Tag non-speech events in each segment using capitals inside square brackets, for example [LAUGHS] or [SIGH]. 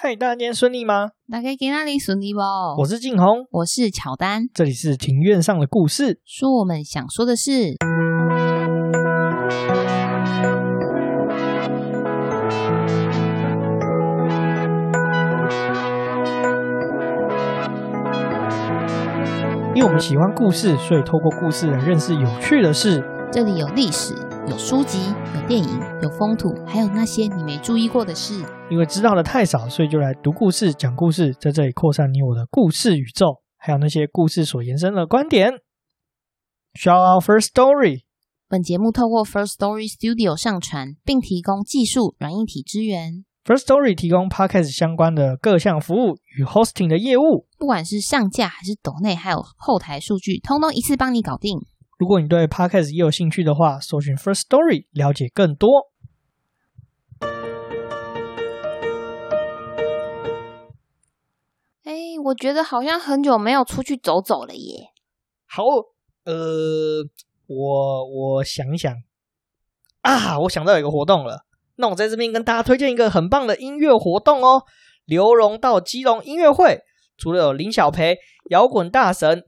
嗨，大家今天顺利吗？大家今天顺利不？我是静红，我是乔丹，这里是庭院上的故事，说我们想说的事。因为我们喜欢故事，所以透过故事来认识有趣的事。这里有历史，有书籍，有电影，有风土，还有那些你没注意过的事。因为知道的太少，所以就来读故事、讲故事，在这里扩散你我的故事宇宙，还有那些故事所延伸的观点。Shout out First Story。本节目透过 First Story Studio 上传，并提供技术软硬体支援。First Story 提供 Podcast 相关的各项服务与 Hosting 的业务，不管是上架还是抖内，还有后台数据，通通一次帮你搞定。如果你对 Podcast 也有兴趣的话，搜寻 First Story 了解更多。哎我觉得好像很久没有出去走走了耶。好，呃，我我想一想啊，我想到有一个活动了。那我在这边跟大家推荐一个很棒的音乐活动哦，刘荣到基隆音乐会，除了有林小培、摇滚大神、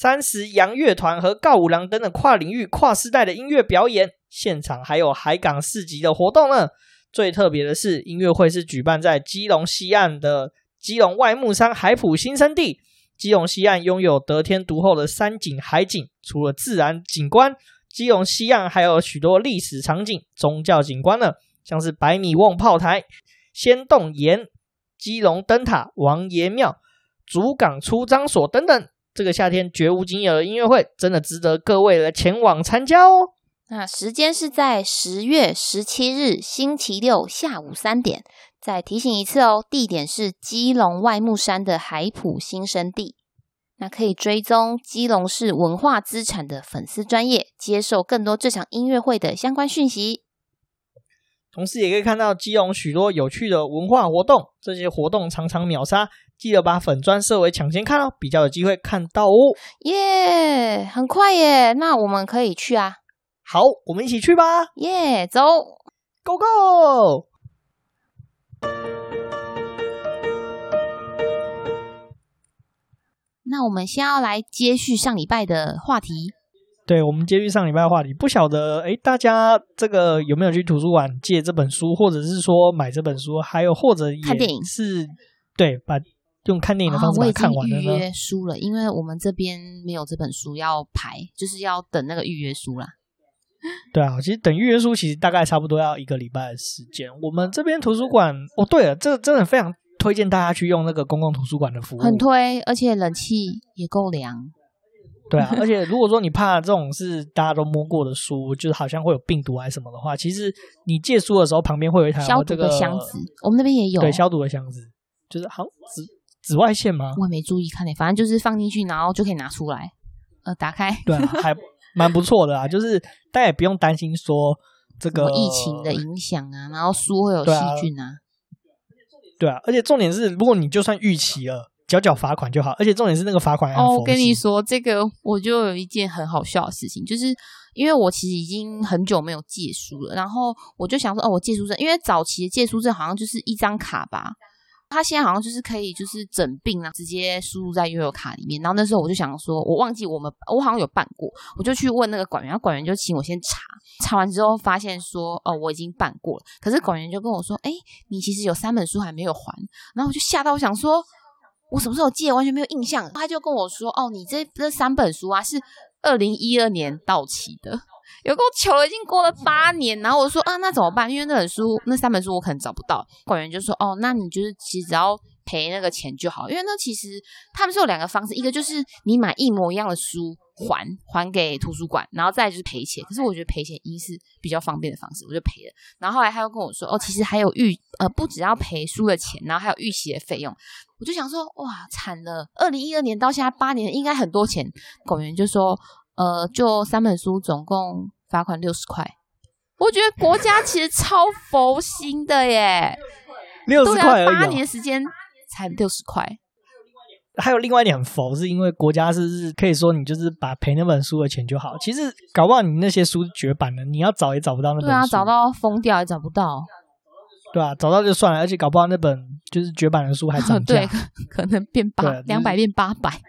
三十洋乐团和告五郎等等跨领域、跨世代的音乐表演，现场还有海港市集的活动呢。最特别的是，音乐会是举办在基隆西岸的。基隆外木山海埔新生地，基隆西岸拥有得天独厚的山景海景。除了自然景观，基隆西岸还有许多历史场景、宗教景观呢，像是百米瓮炮台、仙洞岩、基隆灯塔、王爷庙、竹港出张所等等。这个夏天绝无仅有的音乐会，真的值得各位来前往参加哦。那时间是在十月十七日星期六下午三点。再提醒一次哦，地点是基隆外木山的海普新生地。那可以追踪基隆市文化资产的粉丝专业，接受更多这场音乐会的相关讯息。同时，也可以看到基隆许多有趣的文化活动，这些活动常常秒杀，记得把粉砖设为抢先看哦，比较有机会看到哦。耶，很快耶！那我们可以去啊。好，我们一起去吧。耶，走，Go Go！那我们先要来接续上礼拜的话题。对，我们接续上礼拜的话题。不晓得哎，大家这个有没有去图书馆借这本书，或者是说买这本书，还有或者看电影？是，对，把用看电影的方式把它看完了呢？预约书了，因为我们这边没有这本书要排，就是要等那个预约书啦。对啊，其实等预约书其实大概差不多要一个礼拜的时间。我们这边图书馆哦，对了，这个真的非常。推荐大家去用那个公共图书馆的服务，很推，而且冷气也够凉。对啊，而且 [LAUGHS] 如果说你怕这种是大家都摸过的书，就是好像会有病毒还是什么的话，其实你借书的时候旁边会有一台消毒的箱子，我们那边也有。对，消毒的箱子，就是好紫紫外线吗？我也没注意看诶，反正就是放进去，然后就可以拿出来，呃，打开。对啊，还 [LAUGHS] 蛮不错的啊，就是大家也不用担心说这个疫情的影响啊，然后书会有细菌啊。对啊，而且重点是，如果你就算逾期了，缴缴罚款就好。而且重点是那个罚款哦，我跟你说，这个我就有一件很好笑的事情，就是因为我其实已经很久没有借书了，然后我就想说，哦，我借书证，因为早期的借书证好像就是一张卡吧。他现在好像就是可以，就是整病啊，直接输入在悠游卡里面。然后那时候我就想说，我忘记我们我好像有办过，我就去问那个管员，然后馆员就请我先查，查完之后发现说，哦，我已经办过了。可是管员就跟我说，哎，你其实有三本书还没有还。然后我就吓到，我想说，我什么时候借，完全没有印象。他就跟我说，哦，你这这三本书啊，是二零一二年到期的。有够求了，已经过了八年，然后我说啊，那怎么办？因为那本书，那三本书我可能找不到。馆员就说哦，那你就是其实只要赔那个钱就好，因为那其实他们是有两个方式，一个就是你买一模一样的书还还给图书馆，然后再就是赔钱。可是我觉得赔钱一是比较方便的方式，我就赔了。然后后来他又跟我说哦，其实还有预呃，不只要赔书的钱，然后还有预习的费用。我就想说哇，惨了，二零一二年到现在八年，应该很多钱。馆员就说。呃，就三本书，总共罚款六十块。我觉得国家其实超佛心的耶，[LAUGHS] 六十块而已，八年时间才六十块。还有另外一点很佛，是因为国家是是可以说你就是把赔那本书的钱就好。其实搞不好你那些书绝版了，你要找也找不到那本书。对啊，找到疯掉也找不到。对啊，找到就算了，而且搞不好那本就是绝版的书还涨 [LAUGHS] 价，对，可能变八两百变八百。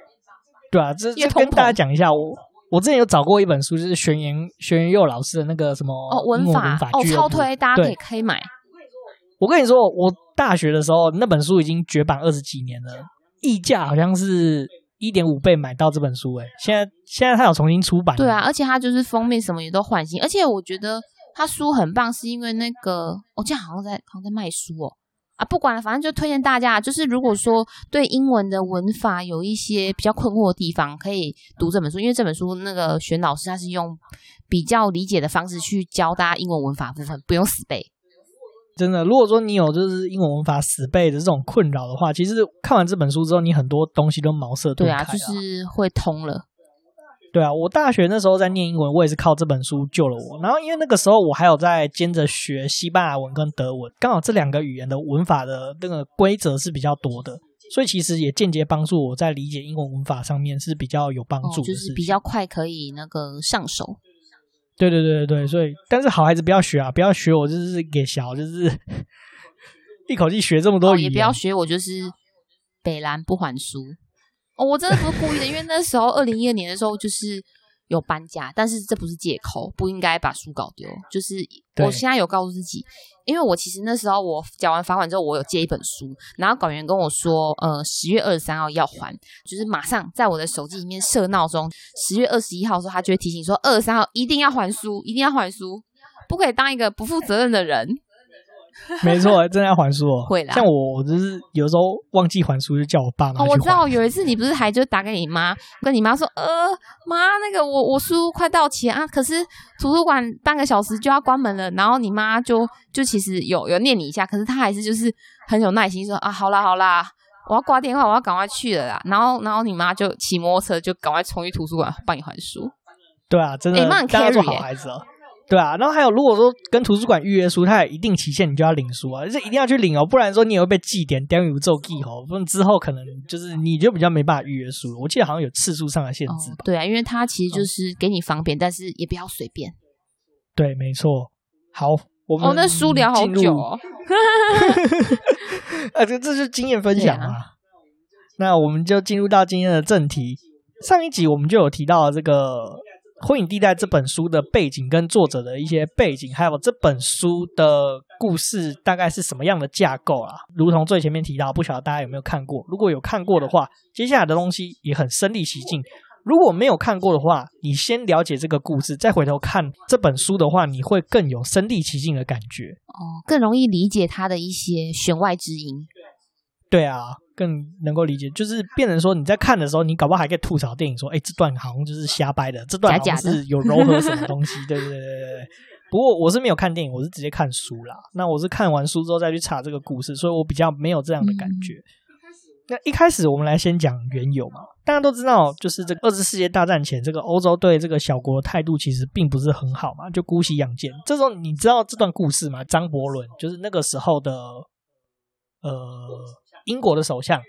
对啊，这这跟大家讲一下，我我之前有找过一本书，就是玄言玄言佑老师的那个什么哦文法，哦超推，大家可以可以买。我跟你说，我大学的时候那本书已经绝版二十几年了，溢价好像是一点五倍买到这本书，诶现在现在它有重新出版。对啊，而且它就是封面什么也都换新，而且我觉得。他书很棒，是因为那个，我记得好像在好像在卖书哦，啊，不管了，反正就推荐大家，就是如果说对英文的文法有一些比较困惑的地方，可以读这本书，因为这本书那个玄老师他是用比较理解的方式去教大家英文文法部分，不用死背。真的，如果说你有就是英文文法死背的这种困扰的话，其实看完这本书之后，你很多东西都茅塞顿开。对啊，就是会通了。对啊，我大学那时候在念英文，我也是靠这本书救了我。然后因为那个时候我还有在兼着学西班牙文跟德文，刚好这两个语言的文法的那个规则是比较多的，所以其实也间接帮助我在理解英文文法上面是比较有帮助的，就是比较快可以那个上手。对对对对对，所以但是好孩子不要学啊，不要学我就是给小就是 [LAUGHS] 一口气学这么多语言，也不要学我就是北兰不还书。哦，我真的不是故意的，因为那时候二零一二年的时候就是有搬家，但是这不是借口，不应该把书搞丢。就是我现在有告诉自己，因为我其实那时候我缴完罚款之后，我有借一本书，然后管员跟我说，呃，十月二十三号要还，就是马上在我的手机里面设闹钟，十月二十一号的时候，他就会提醒说，二十三号一定要还书，一定要还书，不可以当一个不负责任的人。[LAUGHS] 没错，真的要还书哦。会啦，像我，我就是有时候忘记还书，就叫我爸妈。哦，我知道有一次你不是还就打给你妈，跟你妈说，呃，妈，那个我我书快到期啊，可是图书馆半个小时就要关门了。然后你妈就就其实有有念你一下，可是她还是就是很有耐心说啊，好啦好啦，我要挂电话，我要赶快去了啦。然后然后你妈就骑摩托车就赶快冲去图书馆帮你还书。对啊，真的，你妈很 carry 好孩子哦。对啊，然后还有，如果说跟图书馆预约书，它有一定期限，你就要领书啊，就是一定要去领哦，不然说你也会被记点，点有做记号，不然之后可能就是你就比较没办法预约书。我记得好像有次数上的限制。哦。对啊，因为它其实就是给你方便，哦、但是也不要随便。对，没错。好，我们哦，那书聊好久哦。[LAUGHS] 啊，这这是经验分享啊。那我们就进入到今天的正题。上一集我们就有提到这个。《灰影地带》这本书的背景跟作者的一些背景，还有这本书的故事大概是什么样的架构啊？如同最前面提到，不晓得大家有没有看过？如果有看过的话，接下来的东西也很身临其境；如果没有看过的话，你先了解这个故事，再回头看这本书的话，你会更有身临其境的感觉哦，更容易理解它的一些弦外之音。对啊。更能够理解，就是变成说你在看的时候，你搞不好还可以吐槽电影，说：“哎，这段好像就是瞎掰的，这段好像是有柔和什么东西。[LAUGHS] ”对对对对对。不过我是没有看电影，我是直接看书啦。那我是看完书之后再去查这个故事，所以我比较没有这样的感觉。嗯、那一开始我们来先讲缘由嘛。大家都知道，就是这个二次世界大战前，这个欧洲对这个小国的态度其实并不是很好嘛，就姑息养奸。这时候你知道这段故事吗？张伯伦就是那个时候的呃。英国的首相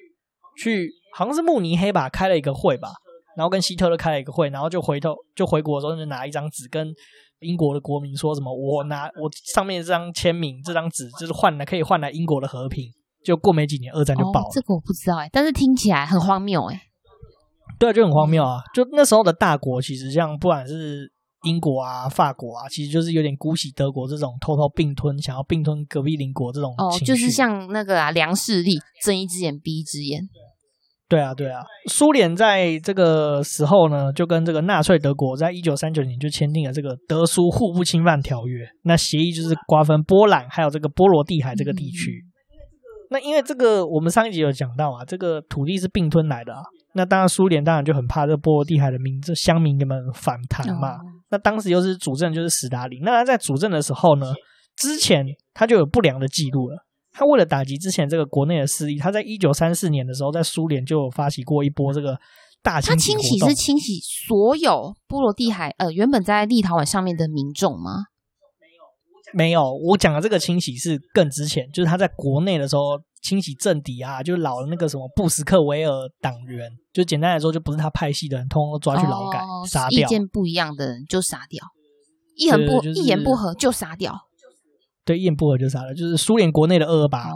去，好像是慕尼黑吧，开了一个会吧，然后跟希特勒开了一个会，然后就回头就回国的时候就拿一张纸跟英国的国民说什么，我拿我上面这张签名这张纸就是换来可以换来英国的和平。就过没几年，二战就爆了。哦，这个我不知道哎，但是听起来很荒谬哎。对，就很荒谬啊！就那时候的大国，其实像不管是。英国啊，法国啊，其实就是有点姑息德国这种偷偷并吞，想要并吞隔壁邻国这种哦，就是像那个啊，梁势力睁一只眼闭一只眼。对啊，对啊，苏联在这个时候呢，就跟这个纳粹德国在一九三九年就签订了这个德苏互不侵犯条约。那协议就是瓜分波兰还有这个波罗的海这个地区。嗯。那因为这个，我们上一集有讲到啊，这个土地是并吞来的啊。那当然，苏联当然就很怕这个波罗的海的民这乡民们反弹嘛。哦那当时又是主政，就是史达林。那他在主政的时候呢，之前他就有不良的记录了。他为了打击之前这个国内的势力，他在一九三四年的时候，在苏联就有发起过一波这个大清洗。他清洗是清洗所有波罗的海呃原本在立陶宛上面的民众吗？没有，我讲的这个清洗是更之前，就是他在国内的时候。清洗政敌啊，就老的那个什么布什克维尔党员，就简单来说，就不是他派系的人，通通抓去劳改，哦、杀掉。意见不一样的人就杀掉，一言不、就是、一言不合就杀掉。对，一言不合就杀了，就是苏联国内的二二八，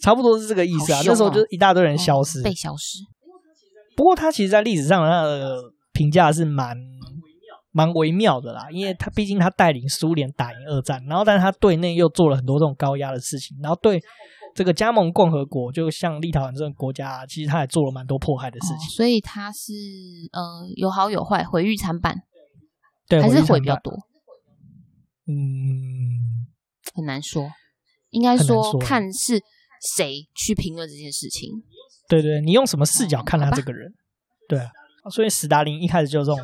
差不多是这个意思啊。哦、那时候就一大堆人消失，哦、被消失。不过他其实，在历史上他的评价是蛮蛮微妙的啦，因为他毕竟他带领苏联打赢二战，然后但是他对内又做了很多这种高压的事情，然后对这个加盟共和国，就像立陶宛这种国家，其实他也做了蛮多迫害的事情。哦、所以他是呃有好有坏，毁誉参半，对，还是毁比较多。嗯，很难说，应该说看是谁去评论这件事情。对，对对，你用什么视角看他这个人？对啊，所以史达林一开始就这种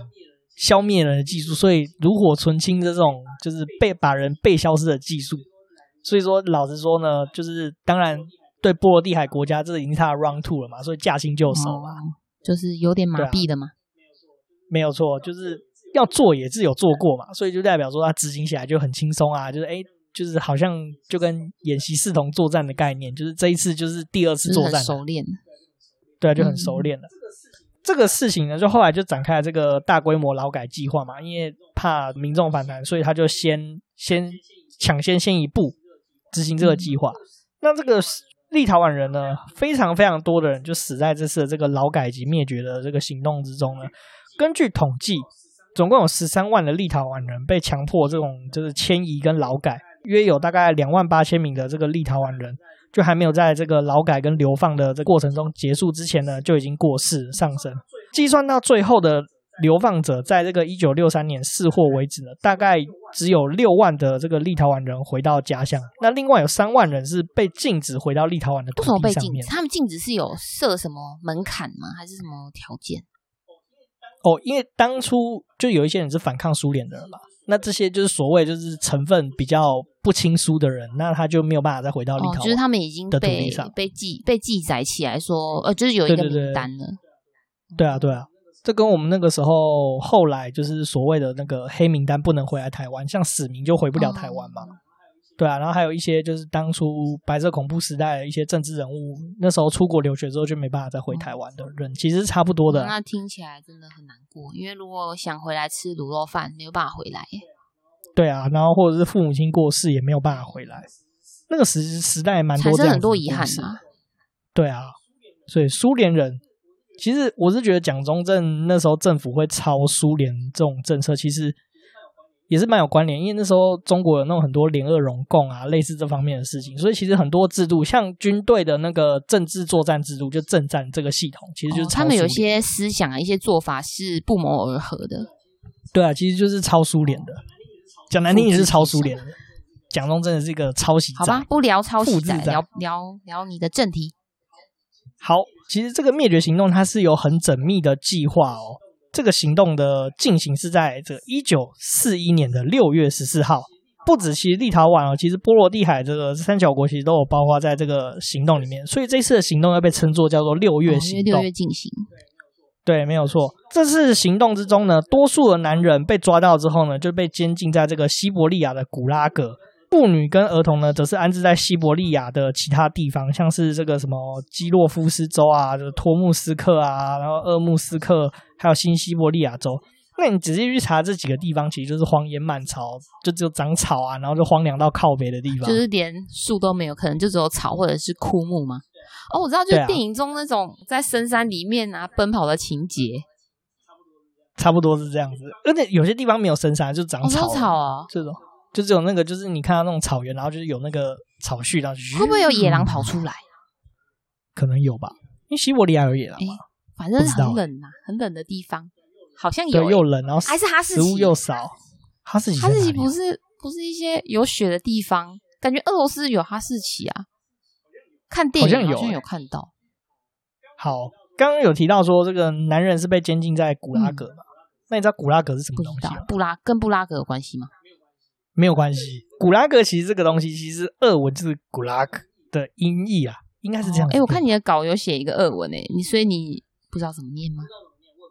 消灭人的技术，所以炉火纯青的这种就是被把人被消失的技术。所以说，老实说呢，就是当然对波罗的海国家，这已经是他的 round two 了嘛，所以驾轻就熟嘛，就是有点麻痹的嘛。没有错，就是。要做也是有做过嘛，所以就代表说他执行起来就很轻松啊，就是哎，就是好像就跟演习视同作战的概念，就是这一次就是第二次作战，熟练，对啊，就很熟练了。嗯、这个事情呢，就后来就展开了这个大规模劳改计划嘛，因为怕民众反弹，所以他就先先抢先先一步执行这个计划。那这个立陶宛人呢，非常非常多的人就死在这次的这个劳改及灭绝的这个行动之中呢。根据统计。总共有十三万的立陶宛人被强迫这种就是迁移跟劳改，约有大概两万八千名的这个立陶宛人，就还没有在这个劳改跟流放的这过程中结束之前呢，就已经过世上升。计算到最后的流放者，在这个一九六三年释获为止呢，大概只有六万的这个立陶宛人回到家乡。那另外有三万人是被禁止回到立陶宛的土地上面。为什么被禁止？他们禁止是有设什么门槛吗？还是什么条件？哦，因为当初就有一些人是反抗苏联的人嘛，那这些就是所谓就是成分比较不亲疏的人，那他就没有办法再回到立陶宛。就是他们已经被被记被记载起来说，呃，就是有一个名单了。对啊，对啊，这跟我们那个时候后来就是所谓的那个黑名单不能回来台湾，像死名就回不了台湾嘛。哦对啊，然后还有一些就是当初白色恐怖时代的一些政治人物，那时候出国留学之后就没办法再回台湾的人，其实差不多的。那听起来真的很难过，因为如果想回来吃卤肉饭，没有办法回来。对啊，然后或者是父母亲过世也没有办法回来，那个时时代蛮多这样的，很多遗憾啊。对啊，所以苏联人其实我是觉得蒋中正那时候政府会抄苏联这种政策，其实。也是蛮有关联，因为那时候中国有那种很多联俄容共啊，类似这方面的事情，所以其实很多制度，像军队的那个政治作战制度，就政战这个系统，其实就是、哦、他们有些思想啊，一些做法是不谋而合的。对啊，其实就是超苏联的，讲难听也是超苏联的。蒋中真的是一个抄袭。好吧，不聊抄袭，聊聊聊你的正题。好，其实这个灭绝行动它是有很缜密的计划哦。这个行动的进行是在这一九四一年的六月十四号，不止其实立陶宛哦，其实波罗的海这个三角国其实都有包括在这个行动里面，所以这次的行动要被称作叫做六月行动。六月进行，对，没有错。这次行动之中呢，多数的男人被抓到之后呢，就被监禁在这个西伯利亚的古拉格。妇女跟儿童呢，则是安置在西伯利亚的其他地方，像是这个什么基洛夫斯州啊，这个托木斯克啊，然后鄂木斯克，还有新西伯利亚州。那你仔细去查这几个地方，其实就是荒烟蔓草，就只有长草啊，然后就荒凉到靠北的地方，就是连树都没有，可能就只有草或者是枯木吗？哦，我知道，就是电影中那种在深山里面啊奔跑的情节，差不多是这样子。而且有些地方没有深山，就长草，草啊，这种。就只有那个，就是你看到那种草原，然后就是有那个草絮，然后会不会有野狼跑出来？[LAUGHS] 可能有吧，因为西伯利亚有野狼嘛。反正很冷呐，很冷的地方，好像有又冷，然后还是哈士奇，食物又少。哈士奇，哈士奇不是不是一些有雪的地方，感觉俄罗斯有哈士奇啊。看电影好像有，好像有看到。好，刚刚有提到说这个男人是被监禁在古拉格嘛？那你知道古拉格是什么东西？布拉跟布拉格有关系吗？没有关系，古拉格其实这个东西，其实俄文就是古拉格的音译啊，应该是这样。哎、哦，我看你的稿有写一个俄文诶，你所以你不知道怎么念吗？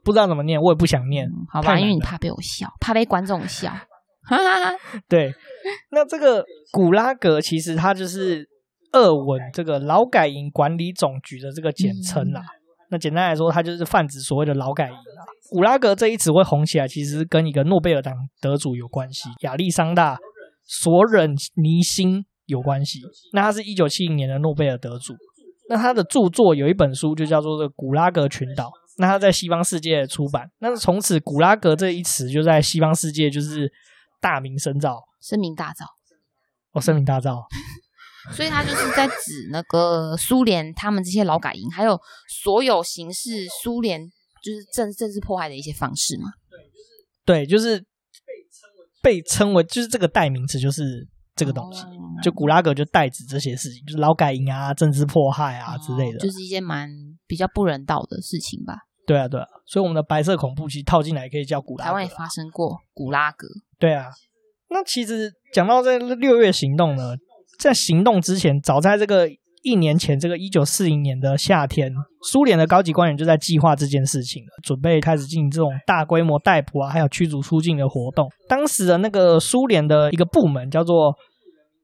不知道怎么念，我也不想念。嗯、好吧，因为你怕被我笑，怕被观众笑。哈哈哈。对，那这个古拉格其实它就是俄文这个劳改营管理总局的这个简称啦。嗯那简单来说，它就是泛指所谓的劳改营啊。古拉格这一词会红起来，其实跟一个诺贝尔奖得主有关系，亚历山大索忍尼辛有关系。那他是一九七零年的诺贝尔得主。那他的著作有一本书就叫做《这古拉格群岛》。那他在西方世界出版，那从此“古拉格”这一词就在西方世界就是大名声噪，声名大噪。哦，声名大噪。所以他就是在指那个苏联他们这些劳改营，还有所有形式苏联就是政政治迫害的一些方式嘛。对，就是被称为就是这个代名词，就是这个东西。哦、就古拉格就代指这些事情，就是劳改营啊、政治迫害啊之类的，就是一些蛮比较不人道的事情吧。对啊，对啊，所以我们的白色恐怖其实套进来也可以叫古拉格。台湾也发生过古拉格。对啊，那其实讲到这六月行动呢，在行动之前，早在这个一年前，这个一九四零年的夏天，苏联的高级官员就在计划这件事情了，准备开始进行这种大规模逮捕啊，还有驱逐出境的活动。当时的那个苏联的一个部门叫做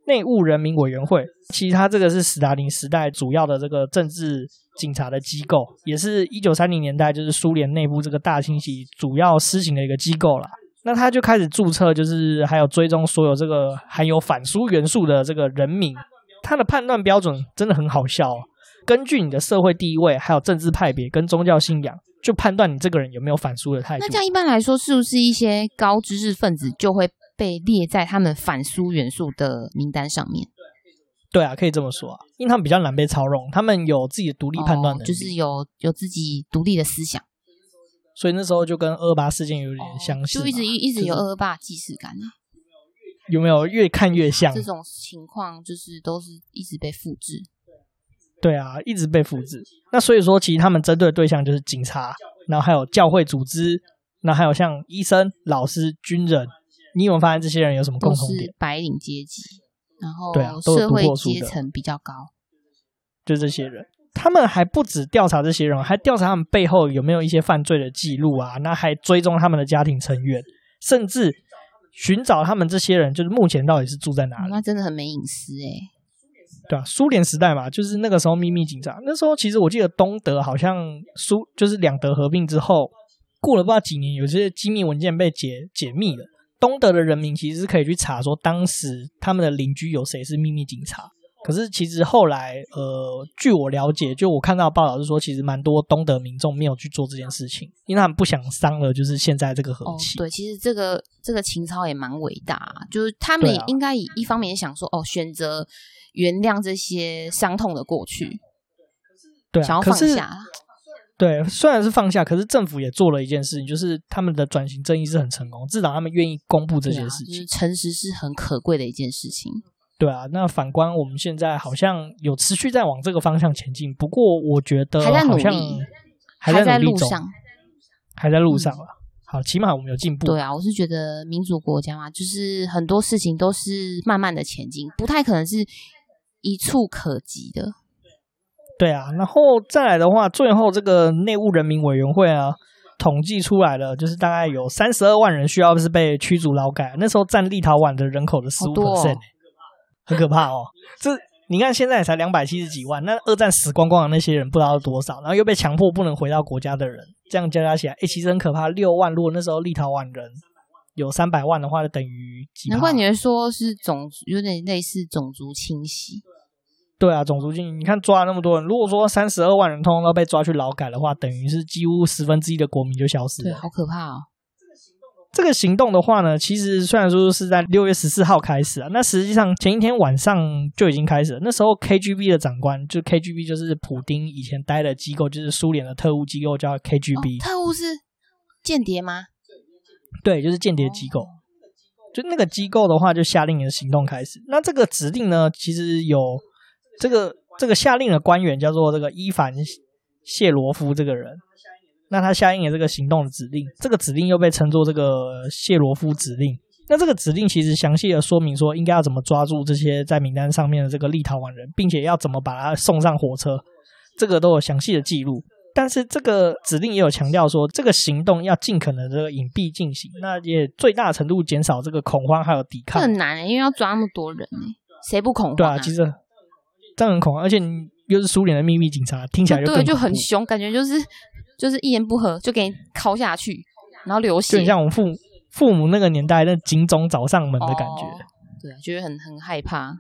内务人民委员会，其实它这个是斯大林时代主要的这个政治。警察的机构，也是一九三零年代，就是苏联内部这个大清洗主要施行的一个机构啦。那他就开始注册，就是还有追踪所有这个含有反苏元素的这个人名。他的判断标准真的很好笑哦，根据你的社会地位、还有政治派别跟宗教信仰，就判断你这个人有没有反苏的态度。那这样一般来说，是不是一些高知识分子就会被列在他们反苏元素的名单上面？对啊，可以这么说啊，因为他们比较难被操纵，他们有自己的独立判断能力，哦，就是有有自己独立的思想，所以那时候就跟二二八事件有点相似，哦，就一直一直有二二八既视感呢。有没有越看越像？这种情况就是都是一直被复制。对啊，一直被复制。那所以说，其实他们针对的对象就是警察，然后还有教会组织，那还有像医生、老师、军人。你有没有发现这些人有什么共同点？白领阶级。然后，对啊，社会阶层比较高，就这些人，他们还不止调查这些人，还调查他们背后有没有一些犯罪的记录啊，那还追踪他们的家庭成员，甚至寻找他们这些人，就是目前到底是住在哪里。那真的很没隐私哎。对啊，苏联时代嘛，就是那个时候秘密警察。那时候其实我记得东德好像苏就是两德合并之后，过了不知道几年，有些机密文件被解解密了。东德的人民其实是可以去查说，当时他们的邻居有谁是秘密警察。可是其实后来，呃，据我了解，就我看到报道是说，其实蛮多东德民众没有去做这件事情，因为他们不想伤了就是现在这个和气。哦，对，其实这个这个情操也蛮伟大，就是他们也应该以一方面想说，哦，选择原谅这些伤痛的过去，对啊，想要放下。对，虽然是放下，可是政府也做了一件事情，就是他们的转型正义是很成功，至少他们愿意公布这些事情。啊，就是诚实是很可贵的一件事情。对啊，那反观我们现在好像有持续在往这个方向前进，不过我觉得好像还在努力，还在路上，还在路上了。好，起码我们有进步。对啊，我是觉得民主国家嘛，就是很多事情都是慢慢的前进，不太可能是一触可及的。对啊，然后再来的话，最后这个内务人民委员会啊，统计出来了，就是大概有三十二万人需要是被驱逐劳改，那时候占立陶宛的人口的十五 percent，很可怕哦。这你看现在才两百七十几万，那二战死光光的那些人不知道是多少，然后又被强迫不能回到国家的人，这样加加起来，哎，其实很可怕。六万，如果那时候立陶宛人有三百万的话，就等于几？难怪你会说是种有点类似种族清洗。对啊，种族性，你看抓了那么多人，如果说三十二万人通通都被抓去劳改的话，等于是几乎十分之一的国民就消失了。对，好可怕哦。这个行动的话呢，其实虽然说是在六月十四号开始啊，那实际上前一天晚上就已经开始了。那时候 KGB 的长官，就 KGB 就是普丁以前待的机构，就是苏联的特务机构，叫 KGB。哦，特务是间谍吗？对，就是间谍机构。就那个机构的话，就下令的行动开始。那这个指令呢，其实有。这个这个下令的官员叫做这个伊凡谢罗夫这个人，那他下应了这个行动的指令，这个指令又被称作这个谢罗夫指令。那这个指令其实详细的说明说应该要怎么抓住这些在名单上面的这个立陶宛人，并且要怎么把他送上火车，这个都有详细的记录。但是这个指令也有强调说，这个行动要尽可能的隐蔽进行，那也最大程度减少这个恐慌还有抵抗。很难，因为要抓那么多人，谁不恐慌啊？对啊，其实。这样很恐慌，而且又是苏联的秘密警察，听起来就对，就很凶，感觉就是就是一言不合就给你敲下去，然后流血，就很像我们父父母那个年代那警总找上门的感觉。哦、对啊，觉得很很害怕。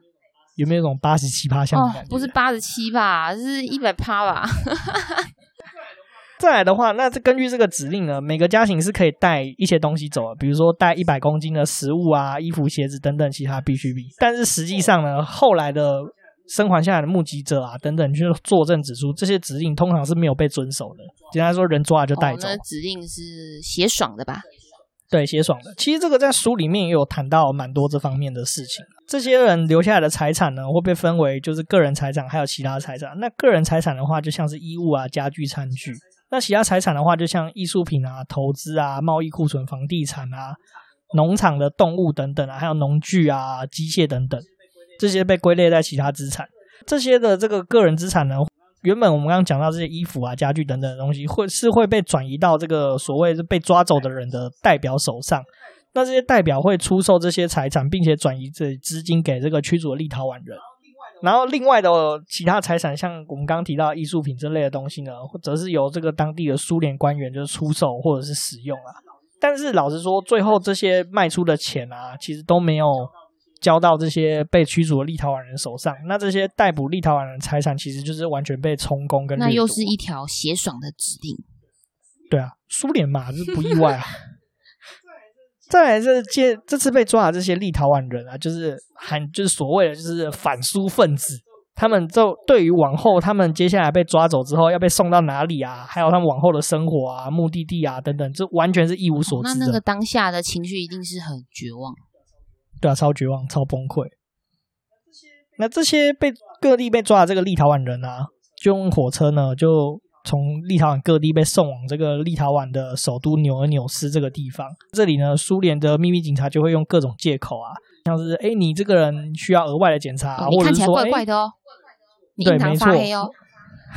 有没有一种八十七趴像不是八十七吧，是一百趴吧。[LAUGHS] 再来的话，那这根据这个指令呢，每个家庭是可以带一些东西走的，比如说带一百公斤的食物啊、衣服、鞋子等等其他必需品。但是实际上呢，后来的生还下来的目击者啊等等，就是作证指出，这些指令通常是没有被遵守的。简单说，人抓了就带走。哦，那指令是写爽的吧？对，写爽的。其实这个在书里面也有谈到蛮多这方面的事情。这些人留下来的财产呢，会被分为就是个人财产，还有其他财产。那个人财产的话，就像是衣物啊、家具、餐具。那其他财产的话，就像艺术品啊、投资啊、贸易库存、房地产啊、农场的动物等等啊，还有农具啊、机械等等，这些被归类在其他资产。这些的这个个人资产呢，原本我们刚刚讲到这些衣服啊、家具等等的东西，会是会被转移到这个所谓是被抓走的人的代表手上。那这些代表会出售这些财产，并且转移这资金给这个驱逐的立陶宛人。然后，另外的其他财产，像我们刚刚提到艺术品之类的东西呢，或者是由这个当地的苏联官员就是出售或者是使用啊。但是老实说，最后这些卖出的钱啊，其实都没有交到这些被驱逐的立陶宛人手上。那这些逮捕立陶宛人财产，其实就是完全被充公跟。那又是一条邪爽的指令。对啊，苏联嘛，这不意外啊。[LAUGHS] 再来，这接这次被抓的这些立陶宛人啊，就是很就是所谓的就是反苏分子，他们就对于往后他们接下来被抓走之后要被送到哪里啊，还有他们往后的生活啊、目的地啊等等，这完全是一无所知的。那那个当下的情绪一定是很绝望，对啊，超绝望、超崩溃。那这些被各地被抓的这个立陶宛人啊，就用火车呢就。从立陶宛各地被送往这个立陶宛的首都纽尔纽斯这个地方，这里呢，苏联的秘密警察就会用各种借口啊，像是哎，你这个人需要额外的检查，哦、你看起来怪怪的哦，你印堂发黑哦，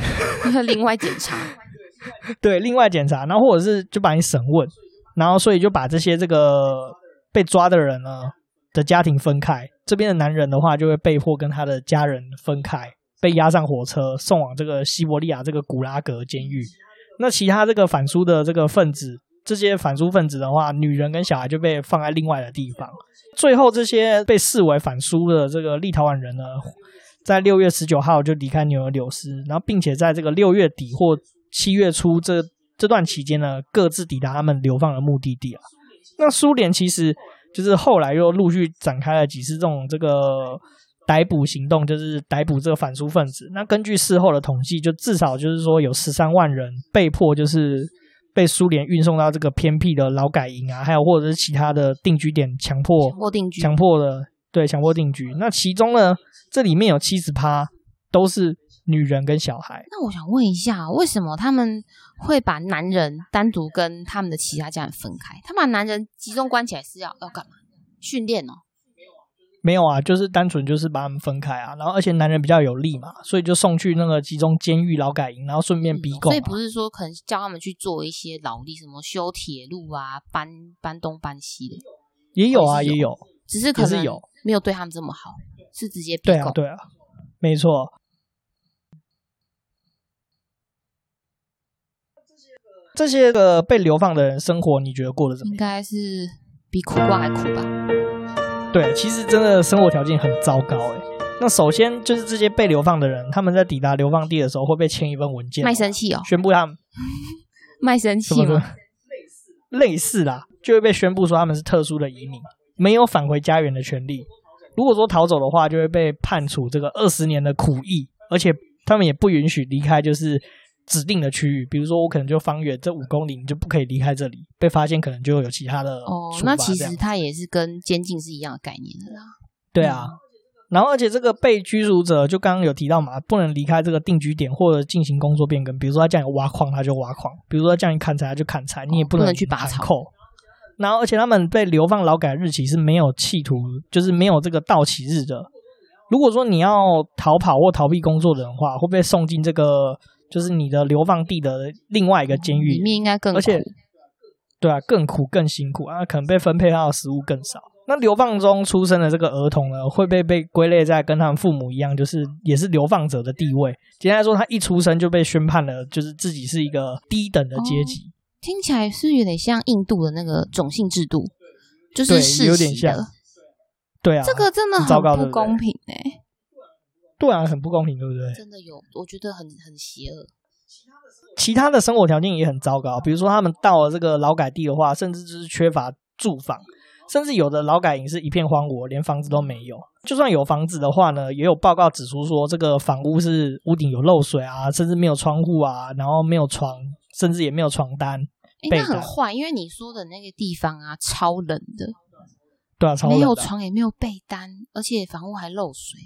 [LAUGHS] 另外检查，[LAUGHS] 对，另外检查，然后或者是就把你审问，然后所以就把这些这个被抓的人呢的家庭分开，这边的男人的话就会被迫跟他的家人分开。被押上火车，送往这个西伯利亚这个古拉格监狱。那其他这个反苏的这个分子，这些反苏分子的话，女人跟小孩就被放在另外的地方。最后，这些被视为反苏的这个立陶宛人呢，在六月十九号就离开纽尔柳斯，然后并且在这个六月底或七月初这这段期间呢，各自抵达他们流放的目的地啊。那苏联其实就是后来又陆续展开了几次这种这个。逮捕行动就是逮捕这个反苏分子。那根据事后的统计，就至少就是说有十三万人被迫就是被苏联运送到这个偏僻的劳改营啊，还有或者是其他的定居点，强迫强迫定居，强迫的对强迫定居。那其中呢，这里面有七十趴都是女人跟小孩。那我想问一下，为什么他们会把男人单独跟他们的其他家人分开？他把男人集中关起来是要要干嘛？训练哦。没有啊，就是单纯就是把他们分开啊，然后而且男人比较有力嘛，所以就送去那个集中监狱劳改营，然后顺便逼供。所以不是说可能叫他们去做一些劳力，什么修铁路啊、搬搬东搬西的，也有啊，也有，只是可能有没有对他们这么好，是直接逼供。对啊，对啊，没错。这些个被流放的人生活，你觉得过得怎么样？应该是比苦瓜还苦吧。对，其实真的生活条件很糟糕诶。那首先就是这些被流放的人，他们在抵达流放地的时候会被签一份文件，卖身契哦，宣布他们 [LAUGHS] 卖身契吗？[LAUGHS] 类似啦，就会被宣布说他们是特殊的移民，没有返回家园的权利。如果说逃走的话，就会被判处这个二十年的苦役，而且他们也不允许离开，就是。指定的区域，比如说我可能就方圆这五公里，你就不可以离开这里。被发现可能就会有其他的哦。那其实它也是跟监禁是一样的概念的啦。对啊，嗯、然后而且这个被驱逐者就刚刚有提到嘛，不能离开这个定居点或者进行工作变更。比如说他叫你挖矿，他就挖矿；比如说他叫你砍柴，他就砍柴。你也不能，去拔草。然后而且他们被流放劳改日期是没有企图，就是没有这个到期日的。如果说你要逃跑或逃避工作的人的话，会被送进这个。就是你的流放地的另外一个监狱，里面应该更苦，而且，对啊，更苦更辛苦啊，可能被分配到的食物更少。那流放中出生的这个儿童呢，会被被归类在跟他们父母一样，就是也是流放者的地位。简单来说，他一出生就被宣判了，就是自己是一个低等的阶级。哦，听起来是有点像印度的那个种姓制度，就是世袭的。对啊，这个真的很不公平哎、欸。对啊，很不公平，对不对？真的有，我觉得很很邪恶。其他的生活条件也很糟糕，比如说他们到了这个劳改地的话，甚至就是缺乏住房，甚至有的劳改营是一片荒芜，连房子都没有。就算有房子的话呢，也有报告指出说，这个房屋是屋顶有漏水啊，甚至没有窗户啊，然后没有床，甚至也没有床单。哎、欸，那很坏，因为你说的那个地方啊，超冷的。对啊，超冷的。没有床，也没有被单，而且房屋还漏水。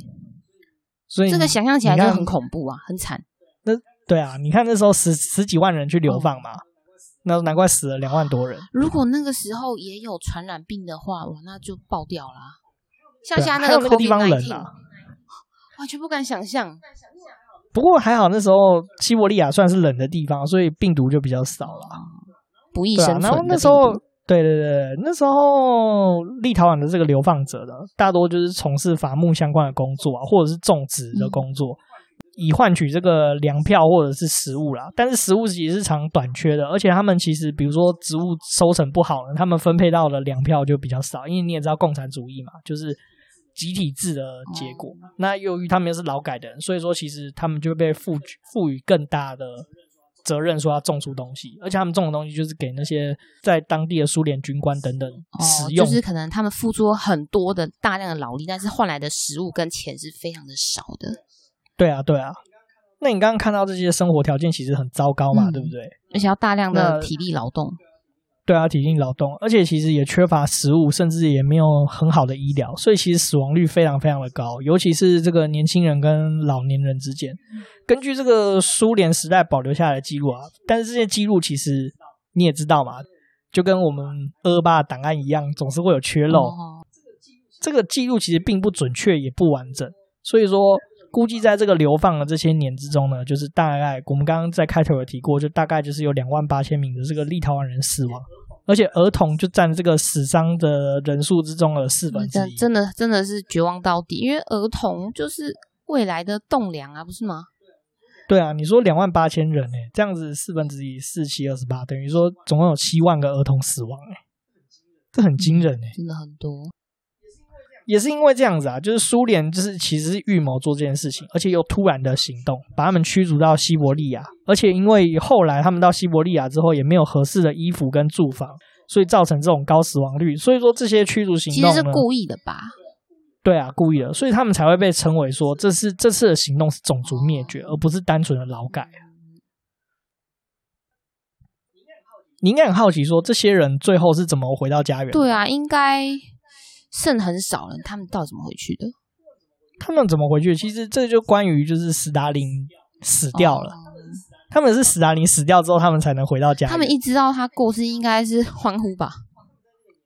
所以这个想象起来就很恐怖啊，很惨。那对啊，你看那时候十十几万人去流放嘛，哦、那难怪死了两万多人。如果那个时候也有传染病的话，哇，那就爆掉了。像现在那个，那个地方冷啊，完全不敢想象。不过还好那时候西伯利亚算是冷的地方，所以病毒就比较少了，不易生存、啊。然后那时候。对对对，那时候立陶宛的这个流放者呢，大多就是从事伐木相关的工作啊，或者是种植的工作，以换取这个粮票或者是食物啦。但是食物其实是常短缺的，而且他们其实比如说植物收成不好了，他们分配到的粮票就比较少，因为你也知道共产主义嘛，就是集体制的结果。那由于他们又是劳改的人，所以说其实他们就被赋赋予更大的。责任说要种出东西，而且他们种的东西就是给那些在当地的苏联军官等等使用，哦，就是可能他们付出很多的大量的劳力，但是换来的食物跟钱是非常的少的。对啊，对啊。那你刚刚看到这些生活条件其实很糟糕嘛，嗯、对不对？而且要大量的体力劳动。对啊，体力劳动，而且其实也缺乏食物，甚至也没有很好的医疗，所以其实死亡率非常非常的高，尤其是这个年轻人跟老年人之间。根据这个苏联时代保留下来的记录啊，但是这些记录其实你也知道嘛，就跟我们二二八档案一样，总是会有缺漏。这个记录其实并不准确，也不完整，所以说估计在这个流放的这些年之中呢，就是大概我们刚刚在开头有提过，就大概就是有两万八千名的这个立陶宛人死亡。而且儿童就占这个死伤的人数之中的四分之一，真的真的是绝望到底。因为儿童就是未来的栋梁啊，不是吗？对啊，你说两万八千人哎、欸，这样子四分之一，四七二十八，等于说总共有七万个儿童死亡哎、欸，这很惊人哎、欸，真的很多。也是因为这样子啊，就是苏联就是其实是预谋做这件事情，而且又突然的行动，把他们驱逐到西伯利亚。而且因为后来他们到西伯利亚之后，也没有合适的衣服跟住房，所以造成这种高死亡率。所以说这些驱逐行动其实是故意的吧？对啊，故意的，所以他们才会被称为说这是这次的行动是种族灭绝，而不是单纯的劳改。你应该很好奇，说这些人最后是怎么回到家园？对啊，应该。剩很少了，他们到底怎么回去的？他们怎么回去？其实这就关于就是史达林死掉了，哦、他们是史达林死掉之后，他们才能回到家。他们一知道他过世，应该是欢呼吧？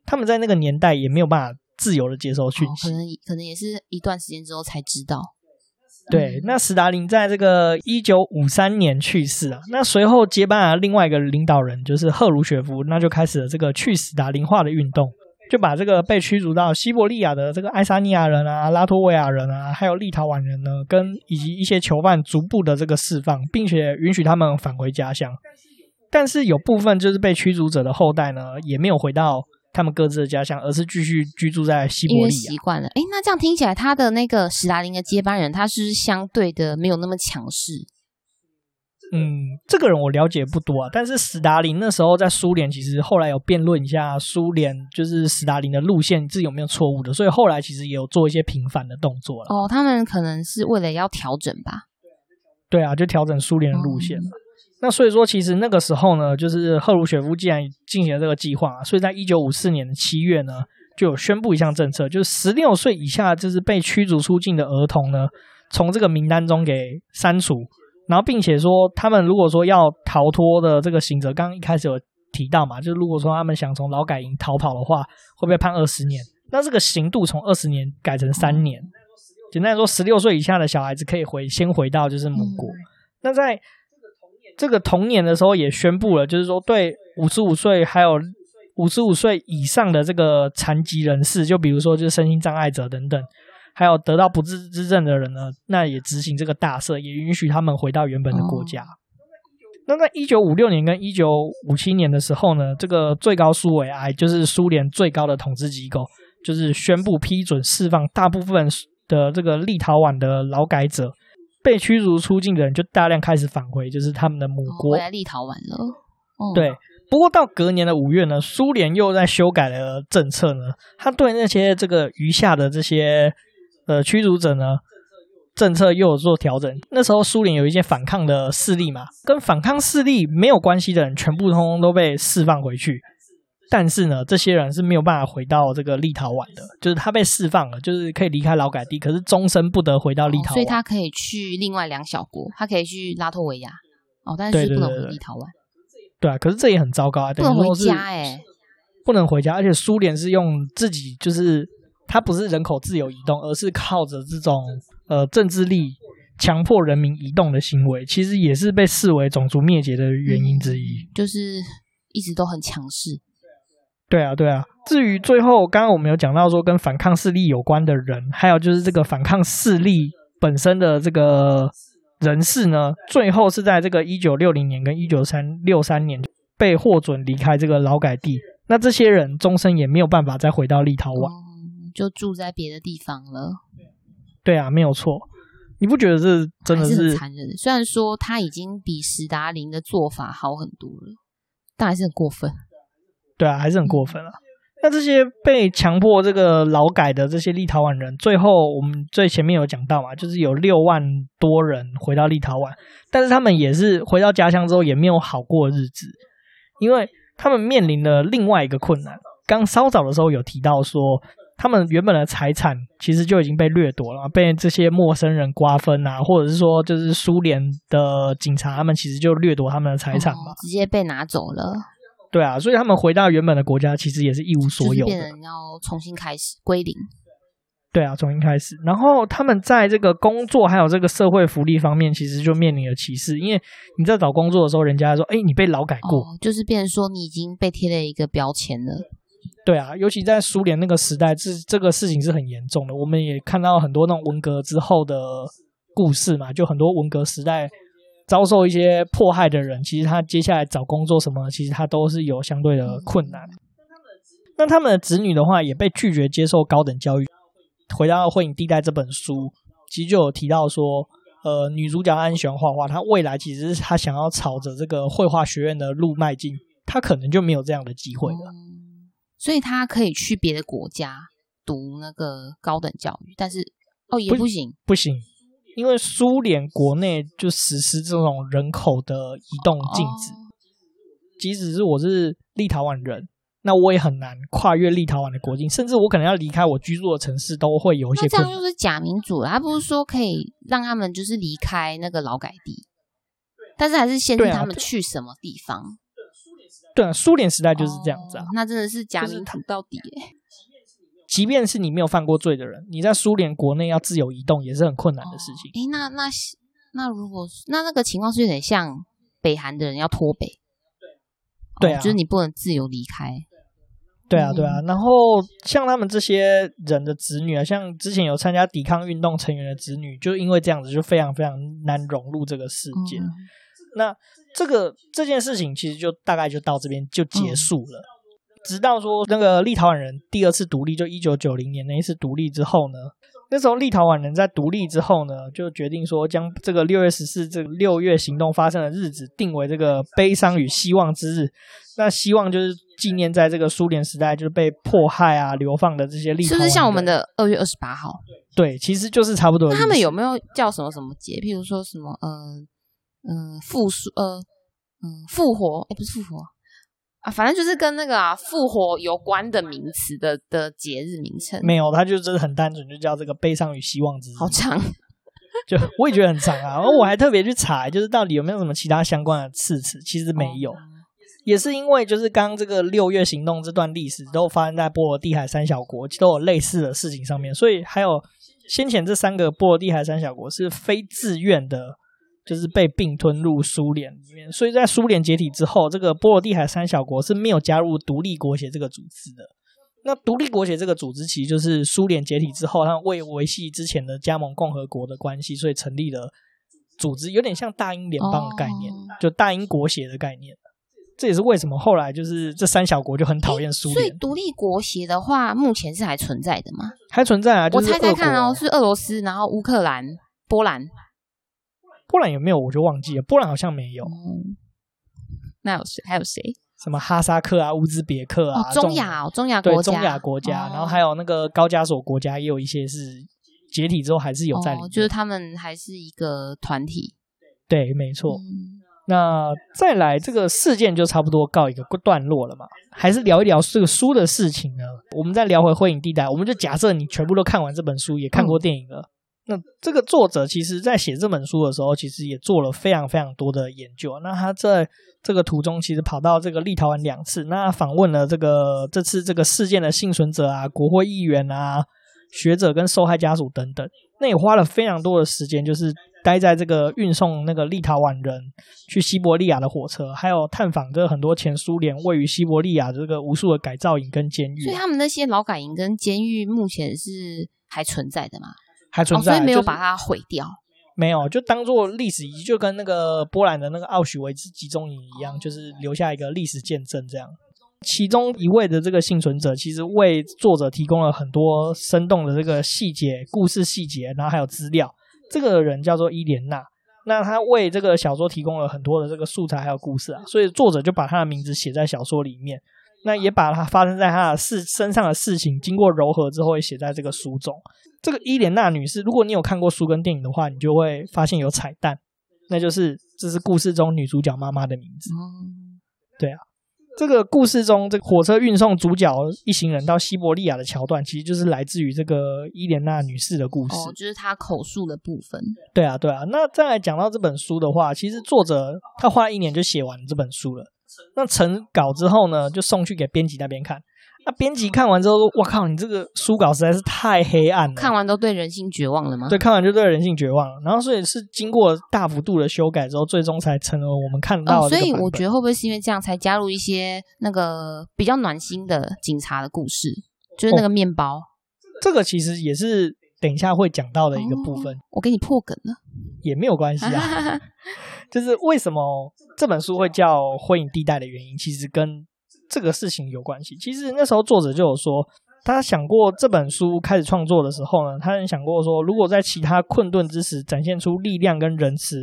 他们在那个年代也没有办法自由的接受讯息，哦、可能可能也是一段时间之后才知道。对，那史达林在这个一九五三年去世啊，那随后接班了另外一个领导人，就是赫鲁雪夫，那就开始了这个去史达林化的运动。就把这个被驱逐到西伯利亚的这个爱沙尼亚人啊、拉脱维亚人啊，还有立陶宛人呢，跟以及一些囚犯逐步的这个释放，并且允许他们返回家乡。但是有部分就是被驱逐者的后代呢，也没有回到他们各自的家乡，而是继续居住在西伯利亚。习惯了，诶，那这样听起来，他的那个史达林的接班人，他是相对的没有那么强势。嗯，这个人我了解不多啊，但是史达林那时候在苏联，其实后来有辩论一下苏联就是史达林的路线是有没有错误的，所以后来其实也有做一些平反的动作了。哦，他们可能是为了要调整吧？对啊，就调整苏联的路线。嗯、那所以说，其实那个时候呢，就是赫鲁雪夫既然进行了这个计划，所以在一九五四年的七月呢，就有宣布一项政策，就是十六岁以下就是被驱逐出境的儿童呢，从这个名单中给删除。然后，并且说，他们如果说要逃脱的这个刑责，刚刚一开始有提到嘛，就是如果说他们想从劳改营逃跑的话，会被判二十年。那这个刑度从二十年改成三年。简单来说，十六岁以下的小孩子可以回先回到就是母国。那在这个同年的时候，也宣布了，就是说对五十五岁还有五十五岁以上的这个残疾人士，就比如说就是身心障碍者等等。还有得到不治之症的人呢，那也执行这个大赦，也允许他们回到原本的国家。哦、那在一九五六年跟一九五七年的时候呢，这个最高苏维埃就是苏联最高的统治机构，就是宣布批准释放大部分的这个立陶宛的劳改者，被驱逐出境的人就大量开始返回，就是他们的母国，回来立陶宛了。哦、对，不过到隔年的五月呢，苏联又在修改了政策呢，他对那些这个余下的这些呃驱逐者呢，政策又有做调整。那时候苏联有一些反抗的势力嘛，跟反抗势力没有关系的人，全部通通都被释放回去。但是呢，这些人是没有办法回到这个立陶宛的，就是他被释放了，就是可以离开劳改地，可是终身不得回到立陶宛。哦，所以他可以去另外两小国，他可以去拉脱维亚，哦，但是不能回立陶宛。对啊，可是这也很糟糕啊，不能回家哎，不能回家，而且苏联是用自己，就是他不是人口自由移动，而是靠着这种呃政治力强迫人民移动的行为，其实也是被视为种族灭绝的原因之一，嗯，就是一直都很强势。对啊，对啊。至于最后，刚刚我们有讲到说跟反抗势力有关的人，还有就是这个反抗势力本身的这个人士呢，最后是在这个一九六零年跟一九三六三年被获准离开这个劳改地。那这些人终身也没有办法再回到立陶宛，嗯，就住在别的地方了。对啊，没有错。你不觉得这真的是，残忍？虽然说他已经比史达林的做法好很多了，但还是很过分。对啊，还是很过分啊。那这些被强迫这个劳改的这些立陶宛人，最后我们最前面有讲到嘛，就是有六万多人回到立陶宛，但是他们也是回到家乡之后也没有好过日子，因为他们面临了另外一个困难。刚稍早的时候有提到说，他们原本的财产其实就已经被掠夺了，被这些陌生人瓜分啊，或者是说就是苏联的警察他们其实就掠夺他们的财产嘛，直接被拿走了。对啊，所以他们回到原本的国家，其实也是一无所有的，变成要重新开始归零。对啊，重新开始。然后他们在这个工作还有这个社会福利方面，其实就面临了歧视，因为你在找工作的时候，人家说：“哎，你被劳改过。”哦，就是变成说你已经被贴了一个标签了。对啊，尤其在苏联那个时代，这这个事情是很严重的。我们也看到很多那种文革之后的故事嘛，就很多文革时代。遭受一些迫害的人，其实他接下来找工作什么，其实他都是有相对的困难。那他们的子女的话，也被拒绝接受高等教育。回到《灰影地带》这本书，其实就有提到说，呃，女主角安喜欢画画，她未来其实她想要朝着这个绘画学院的路迈进，她可能就没有这样的机会了。嗯，所以他可以去别的国家读那个高等教育，但是哦也不行，不，不行。因为苏联国内就实施这种人口的移动禁止，即使是我是立陶宛人，那我也很难跨越立陶宛的国境，甚至我可能要离开我居住的城市，都会有一些。那这样就是假民主了，他不是说可以让他们就是离开那个劳改地，但是还是限制他们去什么地方。对啊，苏联时代就是这样子啊，那真的是假民主到底欸。即便是你没有犯过罪的人，你在苏联国内要自由移动也是很困难的事情。诶、哦，那那那如果那那个情况是有点像北韩的人要脱北，对啊、哦，就是你不能自由离开。对啊，对啊。然后像他们这些人的子女啊，像之前有参加抵抗运动成员的子女，就因为这样子就非常非常难融入这个世界。嗯、那这个这件事情其实就大概就到这边就结束了。嗯直到说那个立陶宛人第二次独立，就一九九零年那一次独立之后呢，那时候立陶宛人在独立之后呢，就决定说将这个六月十四这个六月行动发生的日子定为这个悲伤与希望之日。那希望就是纪念在这个苏联时代就是被迫害啊、流放的这些立陶宛人。是不是像我们的二月二十八号？对，其实就是差不多。那他们有没有叫什么什么节？譬如说什么呃嗯复苏呃嗯复活？哎，不是复活。啊，反正就是跟那个啊复活有关的名词的的节日名称，没有，它就真的很单纯，就叫这个悲伤与希望之日。好长，[LAUGHS] 就我也觉得很长啊。然后我还特别去查，就是到底有没有什么其他相关的次词，其实没有。也是因为就是刚这个六月行动这段历史都发生在波罗的海三小国，都有类似的事情上面，所以还有先前这三个波罗的海三小国是非自愿的。就是被并吞入苏联里面，所以在苏联解体之后，这个波罗的海三小国是没有加入独立国协这个组织的。那独立国协这个组织其实就是苏联解体之后，他为维系之前的加盟共和国的关系，所以成立了组织，有点像大英联邦的概念，就大英国协的概念。这也是为什么后来就是这三小国就很讨厌苏联。所以独立国协的话，目前是还存在的吗？还存在啊！就是、我猜猜看哦，是俄罗斯，然后乌克兰、波兰。波兰有没有？我就忘记了。波兰好像没有。嗯、那有谁？还有谁？什么哈萨克啊、乌兹别克啊？哦、中亚、哦，中亚国家，中亚国家。哦、然后还有那个高加索国家，也有一些是解体之后还是有在里面、哦，就是他们还是一个团体。对，没错。嗯那再来这个事件就差不多告一个段落了嘛？还是聊一聊这个书的事情呢？我们再聊回《灰影地带》，我们就假设你全部都看完这本书，也看过电影了。嗯、那这个作者其实在写这本书的时候，其实也做了非常非常多的研究。那他在这个途中，其实跑到这个立陶宛两次，那访问了这个这次这个事件的幸存者啊、国会议员啊、学者跟受害家属等等。那也花了非常多的时间，就是。待在这个运送那个立陶宛人去西伯利亚的火车，还有探访这很多前苏联位于西伯利亚这个无数的改造营跟监狱。所以他们那些劳改营跟监狱目前是还存在的吗？还存在，哦、所以没有把它毁掉。没有，就当做历史遗迹，就跟那个波兰的那个奥许维兹集中营一样，就是留下一个历史见证。这样，其中一位的这个幸存者，其实为作者提供了很多生动的这个细节、故事细节，然后还有资料。这个人叫做伊莲娜，那他为这个小说提供了很多的这个素材还有故事啊，所以作者就把他的名字写在小说里面，那也把他发生在他的事身上的事情经过糅合之后也写在这个书中。这个伊莲娜女士，如果你有看过书跟电影的话，你就会发现有彩蛋，那就是这是故事中女主角妈妈的名字。对啊。这个故事中，这个火车运送主角一行人到西伯利亚的桥段，其实就是来自于这个伊莲娜女士的故事。哦，就是她口述的部分。对啊，对啊。那再来讲到这本书的话，其实作者他花了一年就写完这本书了。那成稿之后呢，就送去给编辑那边看。那编辑看完之后说：“我靠，你这个书稿实在是太黑暗了。”看完都对人性绝望了吗？对，看完就对人性绝望了。然后所以是经过大幅度的修改之后，最终才成了我们看到的。哦，所以我觉得会不会是因为这样才加入一些那个比较暖心的警察的故事？就是那个面包。哦，这个其实也是等一下会讲到的一个部分。哦，我给你破梗了，也没有关系啊。[LAUGHS] 就是为什么这本书会叫《灰影地带》的原因，其实跟。这个事情有关系。其实那时候作者就有说，他想过这本书开始创作的时候呢，他很想过说，如果在其他困顿之时展现出力量跟仁慈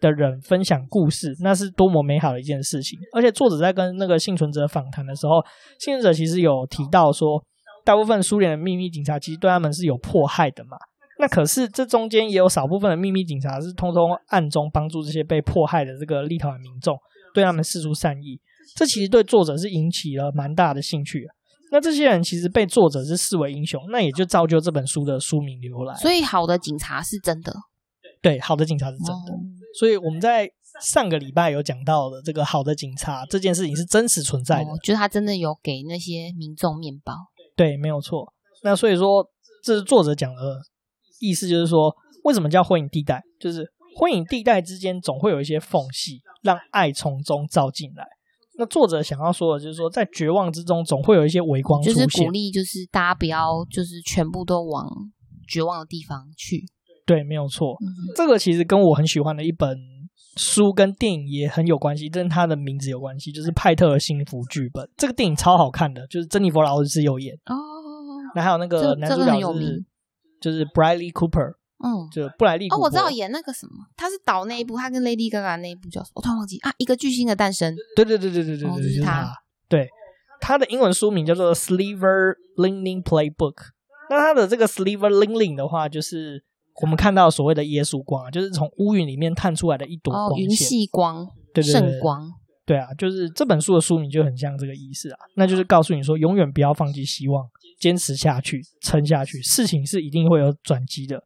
的人分享故事，那是多么美好的一件事情。而且作者在跟那个幸存者访谈的时候，幸存者其实有提到说，大部分苏联的秘密警察其实对他们是有迫害的嘛。那可是这中间也有少部分的秘密警察是通通暗中帮助这些被迫害的这个立陶宛民众，对他们释出善意。这其实对作者是引起了蛮大的兴趣的。那这些人其实被作者是视为英雄，那也就造就这本书的书名由来。所以，好的警察是真的。对，好的警察是真的。所以我们在上个礼拜有讲到的这个好的警察这件事情是真实存在的，就是他真的有给那些民众面包。对，没有错。那所以说，这是作者讲的意思，就是说，为什么叫灰影地带？就是灰影地带之间总会有一些缝隙，让爱从中照进来。那作者想要说的就是说，在绝望之中，总会有一些微光出现。就是鼓励，就是大家不要，就是全部都往绝望的地方去。对，没有错。嗯、这个其实跟我很喜欢的一本书跟电影也很有关系，跟他的名字有关系，就是《派特的幸福剧本》。这个电影超好看的，就是珍妮佛劳伦斯有演哦。那还有那个男主角是，就是 Bradley Cooper。嗯，就布莱利哦，我知道演那个什么，他是导那一部，他跟 Lady Gaga 那一部叫什么？我突然忘记啊，一个巨星的诞生。对对对对对对对，就是他。对，他的英文书名叫做《Silver Lining Playbook》。那他的这个 Silver Lining 的话，就是我们看到所谓的耶稣光，就是从乌云里面探出来的一朵光线，云系光，对对对，圣光。对啊，就是这本书的书名就很像这个意思啊，那就是告诉你说，永远不要放弃希望，坚持下去，撑下去，事情是一定会有转机的。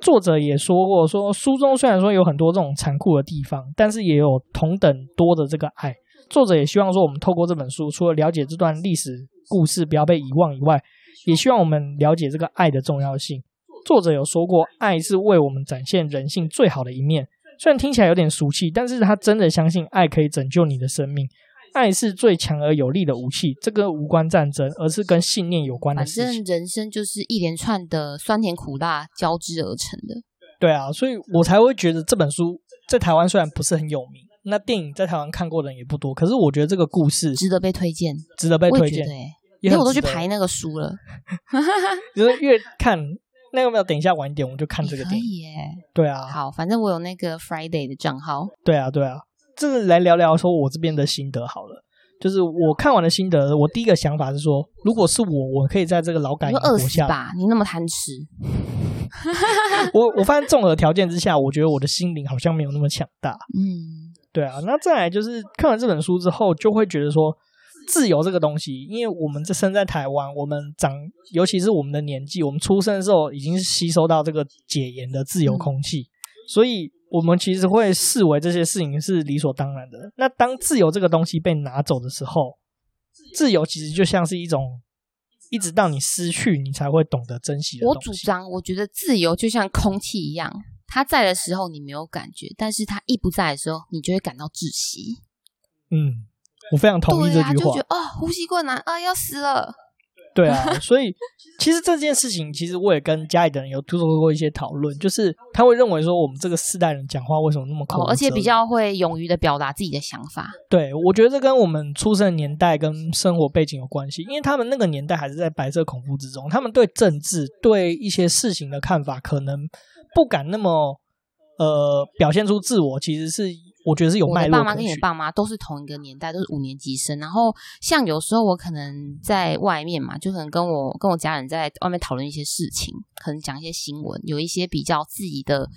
作者也说过，说书中虽然说有很多这种残酷的地方，但是也有同等多的这个爱。作者也希望说，我们透过这本书，除了了解这段历史故事不要被遗忘以外，也希望我们了解这个爱的重要性。作者有说过，爱是为我们展现人性最好的一面。虽然听起来有点俗气，但是他真的相信爱可以拯救你的生命。爱是最强而有力的武器，这个无关战争，而是跟信念有关的事情。反正人生就是一连串的酸甜苦辣交织而成的。对啊，所以我才会觉得这本书在台湾虽然不是很有名，那电影在台湾看过的人也不多，可是我觉得这个故事值得被推荐，值得被推荐。因为我都去排那个书了，[LAUGHS] 就是越看那个没有，等一下晚一点我们就看这个电影。可以耶，对啊，好，反正我有那个 Friday 的账号。对啊，对啊，这个来聊聊说我这边的心得好了。就是我看完的心得，我第一个想法是说，如果是我，我可以在这个劳改营活下吧？你那么贪吃，我我发现综合条件之下，我觉得我的心灵好像没有那么强大。嗯，对啊。那再来就是看完这本书之后，就会觉得说。自由这个东西，因为我们这生在台湾，我们长，尤其是我们的年纪，我们出生的时候已经是吸收到这个解严的自由空气，嗯、所以我们其实会视为这些事情是理所当然的。那当自由这个东西被拿走的时候，自由其实就像是一种，一直到你失去，你才会懂得珍惜的。我主张，我觉得自由就像空气一样，它在的时候你没有感觉，但是它一不在的时候，你就会感到窒息。嗯。我非常同意这句话。啊、就觉得哦，呼吸困难啊，要死了。对啊，[LAUGHS] 所以其实这件事情，其实我也跟家里的人有做过一些讨论，就是他会认为说，我们这个世代人讲话为什么那么口、哦，而且比较会勇于的表达自己的想法。对，我觉得这跟我们出生的年代跟生活背景有关系，因为他们那个年代还是在白色恐怖之中，他们对政治、对一些事情的看法，可能不敢那么呃表现出自我，其实是。我觉得是有脉络。我的爸妈跟你的爸妈都是同一个年代，都是五年级生。然后像有时候我可能在外面嘛，就可能跟我跟我家人在外面讨论一些事情，可能讲一些新闻，有一些比较自己的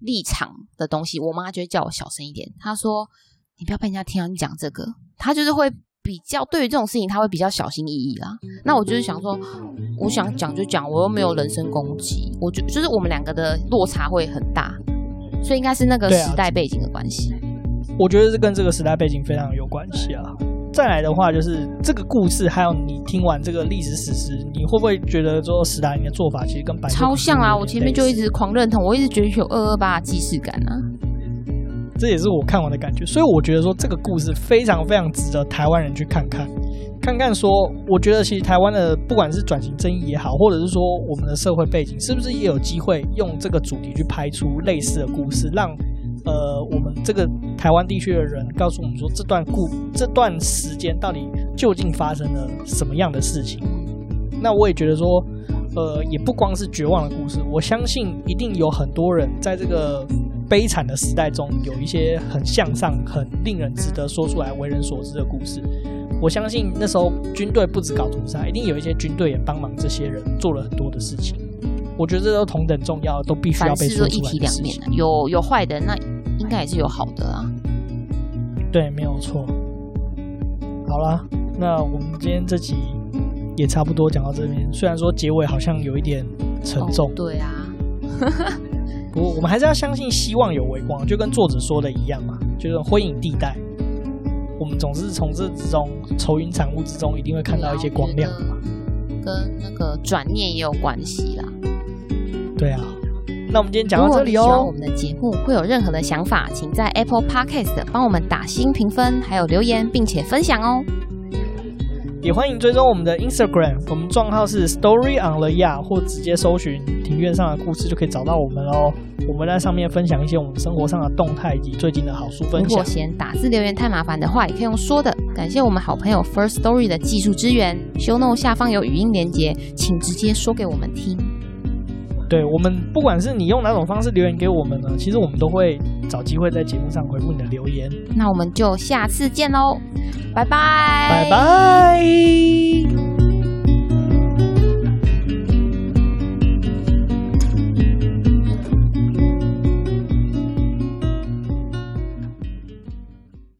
立场的东西，我妈就会叫我小声一点。她说：“你不要被人家听到你讲这个。”她就是会比较对于这种事情，她会比较小心翼翼啦。那我就是想说，我想讲就讲，我又没有人身攻击。我就就是我们两个的落差会很大，所以应该是那个时代背景的关系。我觉得是跟这个时代背景非常有关系啊。再来的话，就是这个故事，还有你听完这个历史史实，你会不会觉得说史达林的做法其实跟白超像啊？我前面就一直狂认同，我一直觉得有二二八既视感啊。这也是我看完的感觉，所以我觉得说这个故事非常非常值得台湾人去看看，看看说，我觉得其实台湾的不管是转型正义也好，或者是说我们的社会背景，是不是也有机会用这个主题去拍出类似的故事，让。呃，我们这个台湾地区的人告诉我们说，这段故这段时间到底究竟发生了什么样的事情？那我也觉得说，呃，也不光是绝望的故事，我相信一定有很多人在这个悲惨的时代中，有一些很向上、很令人值得说出来、为人所知的故事。我相信那时候军队不止搞屠杀，一定有一些军队也帮忙这些人做了很多的事情。我觉得这都同等重要，都必须要被说出来。一体两面，有有坏的，那应该也是有好的啊。对，没有错。好了，那我们今天这集也差不多讲到这边。虽然说结尾好像有一点沉重，哦、对啊。[LAUGHS] 不过我们还是要相信希望有微光，就跟作者说的一样嘛，就是灰影地带。我们总是从这之中愁云惨雾之中，一定会看到一些光亮的嘛。跟那个转念也有关系啦。对啊，那我们今天讲到这里哦。如果喜欢我们的节目，会有任何的想法，请在 Apple Podcast 帮我们打星评分，还有留言，并且分享哦。也欢迎追踪我们的 Instagram，我们账号是 Story on the Yard，或直接搜寻庭院上的故事就可以找到我们哦。我们在上面分享一些我们生活上的动态以及最近的好书分享。如果嫌打字留言太麻烦的话，也可以用说的。感谢我们好朋友 First Story 的技术支援，Show Note 下方有语音连接，请直接说给我们听。对，我们不管是你用哪种方式留言给我们呢，其实我们都会找机会在节目上回复你的留言。那我们就下次见喽，拜拜，拜拜。